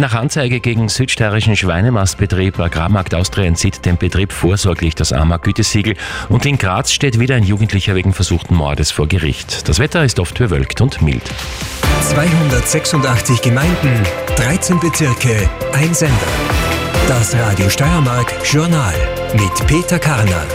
Nach Anzeige gegen südsteirischen Schweinemastbetrieb Agrarmarkt Austria entzieht dem Betrieb vorsorglich das AMA-Gütesiegel und in Graz steht wieder ein Jugendlicher wegen versuchten Mordes vor Gericht. Das Wetter ist oft bewölkt und mild. 286 Gemeinden, 13 Bezirke, ein Sender. Das Radio Steiermark Journal mit Peter Karner.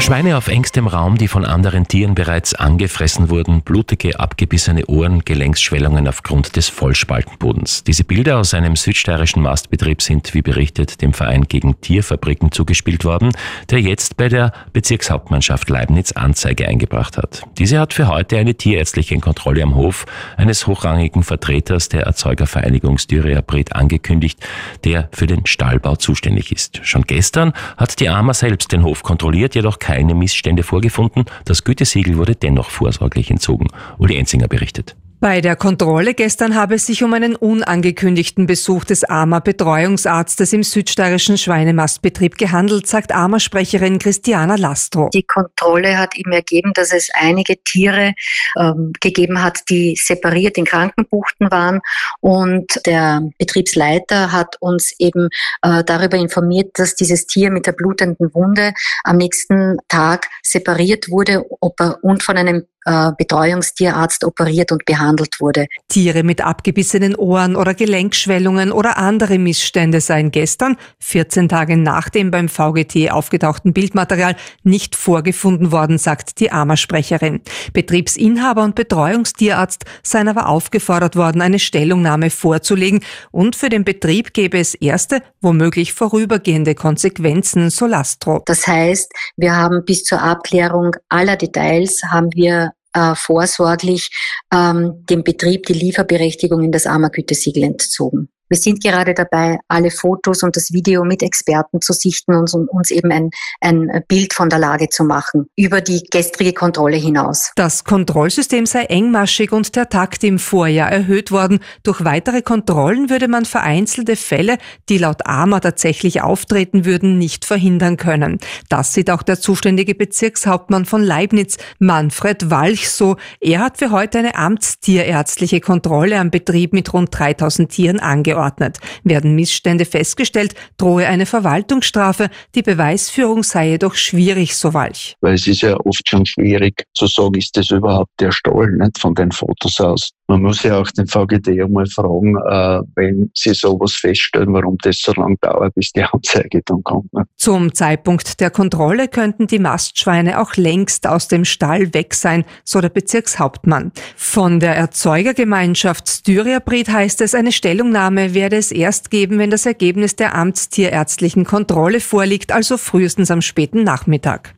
Schweine auf engstem Raum, die von anderen Tieren bereits angefressen wurden, blutige, abgebissene Ohren, Gelenksschwellungen aufgrund des Vollspaltenbodens. Diese Bilder aus einem südsteirischen Mastbetrieb sind, wie berichtet, dem Verein gegen Tierfabriken zugespielt worden, der jetzt bei der Bezirkshauptmannschaft Leibniz Anzeige eingebracht hat. Diese hat für heute eine tierärztliche Kontrolle am Hof eines hochrangigen Vertreters der Erzeugervereinigung Styriabrit angekündigt, der für den Stallbau zuständig ist. Schon gestern hat die AMA selbst den Hof kontrolliert, jedoch keine Missstände vorgefunden. Das Gütesiegel wurde dennoch vorsorglich entzogen. Uli Enzinger berichtet. Bei der Kontrolle gestern habe es sich um einen unangekündigten Besuch des AMA Betreuungsarztes im südsteirischen Schweinemastbetrieb gehandelt, sagt AMA-Sprecherin Christiana Lastro. Die Kontrolle hat ihm ergeben, dass es einige Tiere ähm, gegeben hat, die separiert in Krankenbuchten waren und der Betriebsleiter hat uns eben äh, darüber informiert, dass dieses Tier mit der blutenden Wunde am nächsten Tag separiert wurde und von einem äh, Betreuungstierarzt operiert und behandelt wurde. Tiere mit abgebissenen Ohren oder Gelenkschwellungen oder andere Missstände seien gestern, 14 Tage nach dem beim VGT aufgetauchten Bildmaterial, nicht vorgefunden worden, sagt die AMA-Sprecherin. Betriebsinhaber und Betreuungstierarzt seien aber aufgefordert worden, eine Stellungnahme vorzulegen und für den Betrieb gäbe es erste, womöglich vorübergehende Konsequenzen, so Lastro. Das heißt, wir haben bis zur Abklärung aller Details haben wir äh, vorsorglich ähm, dem Betrieb die Lieferberechtigung in das Ammergütesiegel entzogen. Wir sind gerade dabei, alle Fotos und das Video mit Experten zu sichten und uns eben ein, ein Bild von der Lage zu machen, über die gestrige Kontrolle hinaus. Das Kontrollsystem sei engmaschig und der Takt im Vorjahr erhöht worden. Durch weitere Kontrollen würde man vereinzelte Fälle, die laut AMA tatsächlich auftreten würden, nicht verhindern können. Das sieht auch der zuständige Bezirkshauptmann von Leibniz, Manfred Walch, so. Er hat für heute eine amtstierärztliche Kontrolle am Betrieb mit rund 3000 Tieren angeordnet angeordnet. Werden Missstände festgestellt, drohe eine Verwaltungsstrafe. Die Beweisführung sei jedoch schwierig, so Walch. Weil es ist ja oft schon schwierig zu sagen, ist das überhaupt der Stall, nicht von den Fotos aus. Man muss ja auch den VGD einmal fragen, äh, wenn sie sowas feststellen, warum das so lange dauert, bis die Anzeige dann kommt. Ne? Zum Zeitpunkt der Kontrolle könnten die Mastschweine auch längst aus dem Stall weg sein, so der Bezirkshauptmann. Von der Erzeugergemeinschaft Styriabrit heißt es, eine Stellungnahme werde es erst geben, wenn das Ergebnis der amtstierärztlichen Kontrolle vorliegt, also frühestens am späten Nachmittag.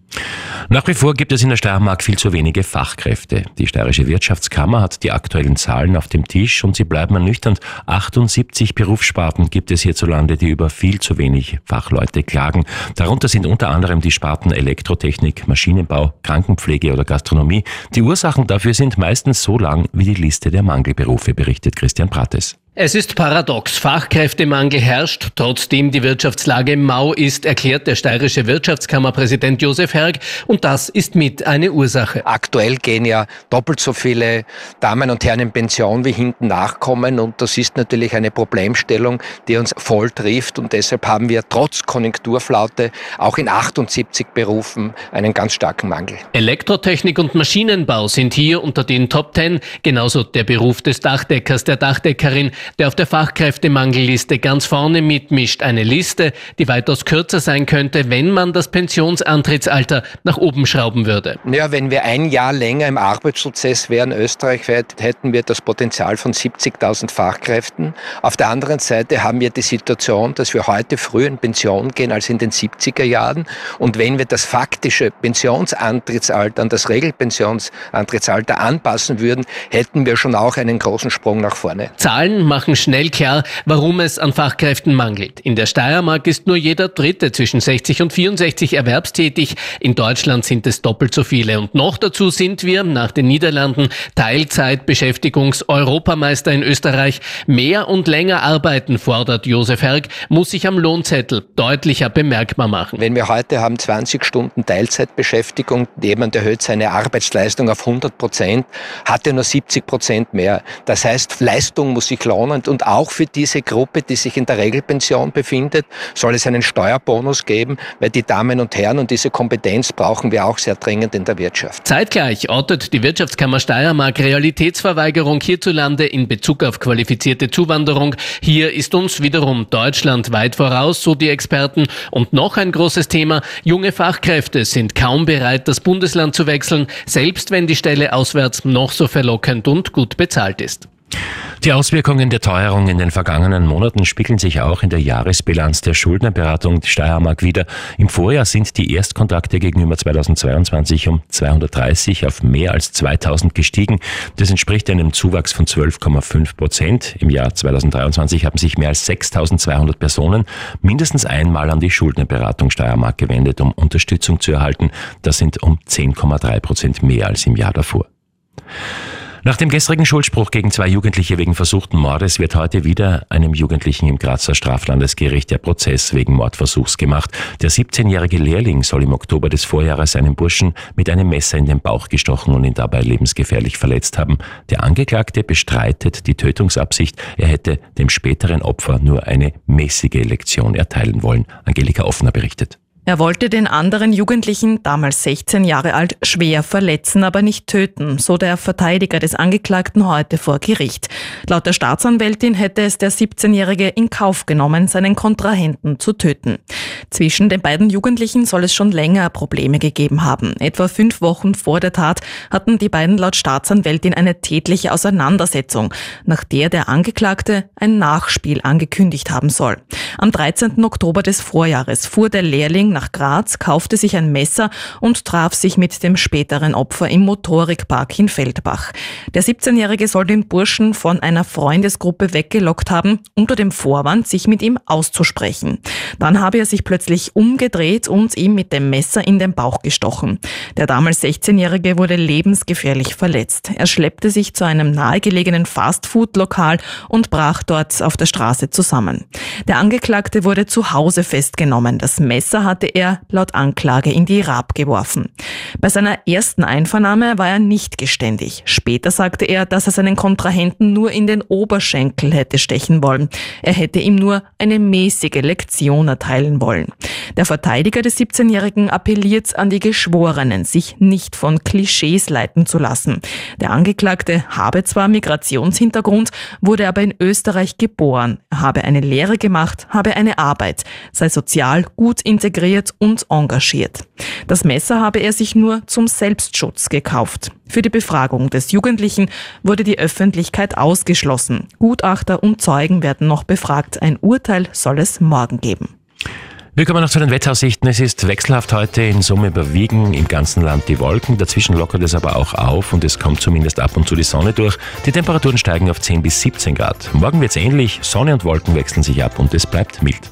Nach wie vor gibt es in der Steiermark viel zu wenige Fachkräfte. Die Steirische Wirtschaftskammer hat die aktuellen Zahlen auf dem Tisch und sie bleiben ernüchternd. 78 Berufssparten gibt es hierzulande, die über viel zu wenig Fachleute klagen. Darunter sind unter anderem die Sparten Elektrotechnik, Maschinenbau, Krankenpflege oder Gastronomie. Die Ursachen dafür sind meistens so lang wie die Liste der Mangelberufe, berichtet Christian Prates. Es ist paradox. Fachkräftemangel herrscht, trotzdem die Wirtschaftslage mau ist, erklärt der steirische Wirtschaftskammerpräsident Josef Herg. Und das ist mit eine Ursache. Aktuell gehen ja doppelt so viele Damen und Herren in Pension wie hinten nachkommen. Und das ist natürlich eine Problemstellung, die uns voll trifft. Und deshalb haben wir trotz Konjunkturflaute auch in 78 Berufen einen ganz starken Mangel. Elektrotechnik und Maschinenbau sind hier unter den Top Ten. Genauso der Beruf des Dachdeckers, der Dachdeckerin der auf der Fachkräftemangelliste ganz vorne mitmischt. Eine Liste, die weitaus kürzer sein könnte, wenn man das Pensionsantrittsalter nach oben schrauben würde. Ja, wenn wir ein Jahr länger im Arbeitsprozess wären, österreichweit, hätten wir das Potenzial von 70.000 Fachkräften. Auf der anderen Seite haben wir die Situation, dass wir heute früher in Pension gehen als in den 70er Jahren. Und wenn wir das faktische Pensionsantrittsalter an das Regelpensionsantrittsalter anpassen würden, hätten wir schon auch einen großen Sprung nach vorne. Zahlen machen schnell klar, warum es an Fachkräften mangelt. In der Steiermark ist nur jeder Dritte zwischen 60 und 64 erwerbstätig. In Deutschland sind es doppelt so viele. Und noch dazu sind wir nach den Niederlanden Teilzeitbeschäftigungs-Europameister in Österreich. Mehr und länger arbeiten, fordert Josef Herg, muss sich am Lohnzettel deutlicher bemerkbar machen. Wenn wir heute haben 20 Stunden Teilzeitbeschäftigung, jemand erhöht seine Arbeitsleistung auf 100 Prozent, hat er nur 70 Prozent mehr. Das heißt, Leistung muss sich lohnen lohnend. Und auch für diese Gruppe, die sich in der Regelpension befindet, soll es einen Steuerbonus geben, weil die Damen und Herren und diese Kompetenz brauchen wir auch sehr dringend in der Wirtschaft. Zeitgleich ortet die Wirtschaftskammer Steiermark Realitätsverweigerung hierzulande in Bezug auf qualifizierte Zuwanderung. Hier ist uns wiederum Deutschland weit voraus, so die Experten. Und noch ein großes Thema. Junge Fachkräfte sind kaum bereit, das Bundesland zu wechseln, selbst wenn die Stelle auswärts noch so verlockend und gut bezahlt ist. Die Auswirkungen der Teuerung in den vergangenen Monaten spiegeln sich auch in der Jahresbilanz der Schuldnerberatung Steiermark wieder. Im Vorjahr sind die Erstkontakte gegenüber 2022 um 230 auf mehr als 2000 gestiegen. Das entspricht einem Zuwachs von 12,5 Prozent. Im Jahr 2023 haben sich mehr als 6200 Personen mindestens einmal an die Schuldnerberatung Steiermark gewendet, um Unterstützung zu erhalten. Das sind um 10,3 Prozent mehr als im Jahr davor. Nach dem gestrigen Schuldspruch gegen zwei Jugendliche wegen versuchten Mordes wird heute wieder einem Jugendlichen im Grazer Straflandesgericht der Prozess wegen Mordversuchs gemacht. Der 17-jährige Lehrling soll im Oktober des Vorjahres einen Burschen mit einem Messer in den Bauch gestochen und ihn dabei lebensgefährlich verletzt haben. Der Angeklagte bestreitet die Tötungsabsicht. Er hätte dem späteren Opfer nur eine mäßige Lektion erteilen wollen. Angelika Offner berichtet. Er wollte den anderen Jugendlichen, damals 16 Jahre alt, schwer verletzen, aber nicht töten, so der Verteidiger des Angeklagten heute vor Gericht. Laut der Staatsanwältin hätte es der 17-Jährige in Kauf genommen, seinen Kontrahenten zu töten. Zwischen den beiden Jugendlichen soll es schon länger Probleme gegeben haben. Etwa fünf Wochen vor der Tat hatten die beiden laut Staatsanwältin eine tätliche Auseinandersetzung, nach der der Angeklagte ein Nachspiel angekündigt haben soll. Am 13. Oktober des Vorjahres fuhr der Lehrling nach Graz, kaufte sich ein Messer und traf sich mit dem späteren Opfer im Motorikpark in Feldbach. Der 17-Jährige soll den Burschen von einer Freundesgruppe weggelockt haben, unter dem Vorwand, sich mit ihm auszusprechen. Dann habe er sich plötzlich umgedreht und ihm mit dem Messer in den Bauch gestochen. Der damals 16-Jährige wurde lebensgefährlich verletzt. Er schleppte sich zu einem nahegelegenen Fastfood-Lokal und brach dort auf der Straße zusammen. Der Angeklagte wurde zu Hause festgenommen. Das Messer hatte er laut Anklage in die Rab geworfen. Bei seiner ersten Einvernahme war er nicht geständig. Später sagte er, dass er seinen Kontrahenten nur in den Oberschenkel hätte stechen wollen. Er hätte ihm nur eine mäßige Lektion erteilen wollen. Der Verteidiger des 17-Jährigen appelliert an die Geschworenen, sich nicht von Klischees leiten zu lassen. Der Angeklagte habe zwar Migrationshintergrund, wurde aber in Österreich geboren, habe eine Lehre gemacht, habe eine Arbeit, sei sozial gut integriert motiviert und engagiert. Das Messer habe er sich nur zum Selbstschutz gekauft. Für die Befragung des Jugendlichen wurde die Öffentlichkeit ausgeschlossen. Gutachter und Zeugen werden noch befragt. Ein Urteil soll es morgen geben. Wir kommen noch zu den Wetteraussichten. Es ist wechselhaft heute. In Summe überwiegen im ganzen Land die Wolken. Dazwischen lockert es aber auch auf und es kommt zumindest ab und zu die Sonne durch. Die Temperaturen steigen auf 10 bis 17 Grad. Morgen wird es ähnlich. Sonne und Wolken wechseln sich ab und es bleibt mild.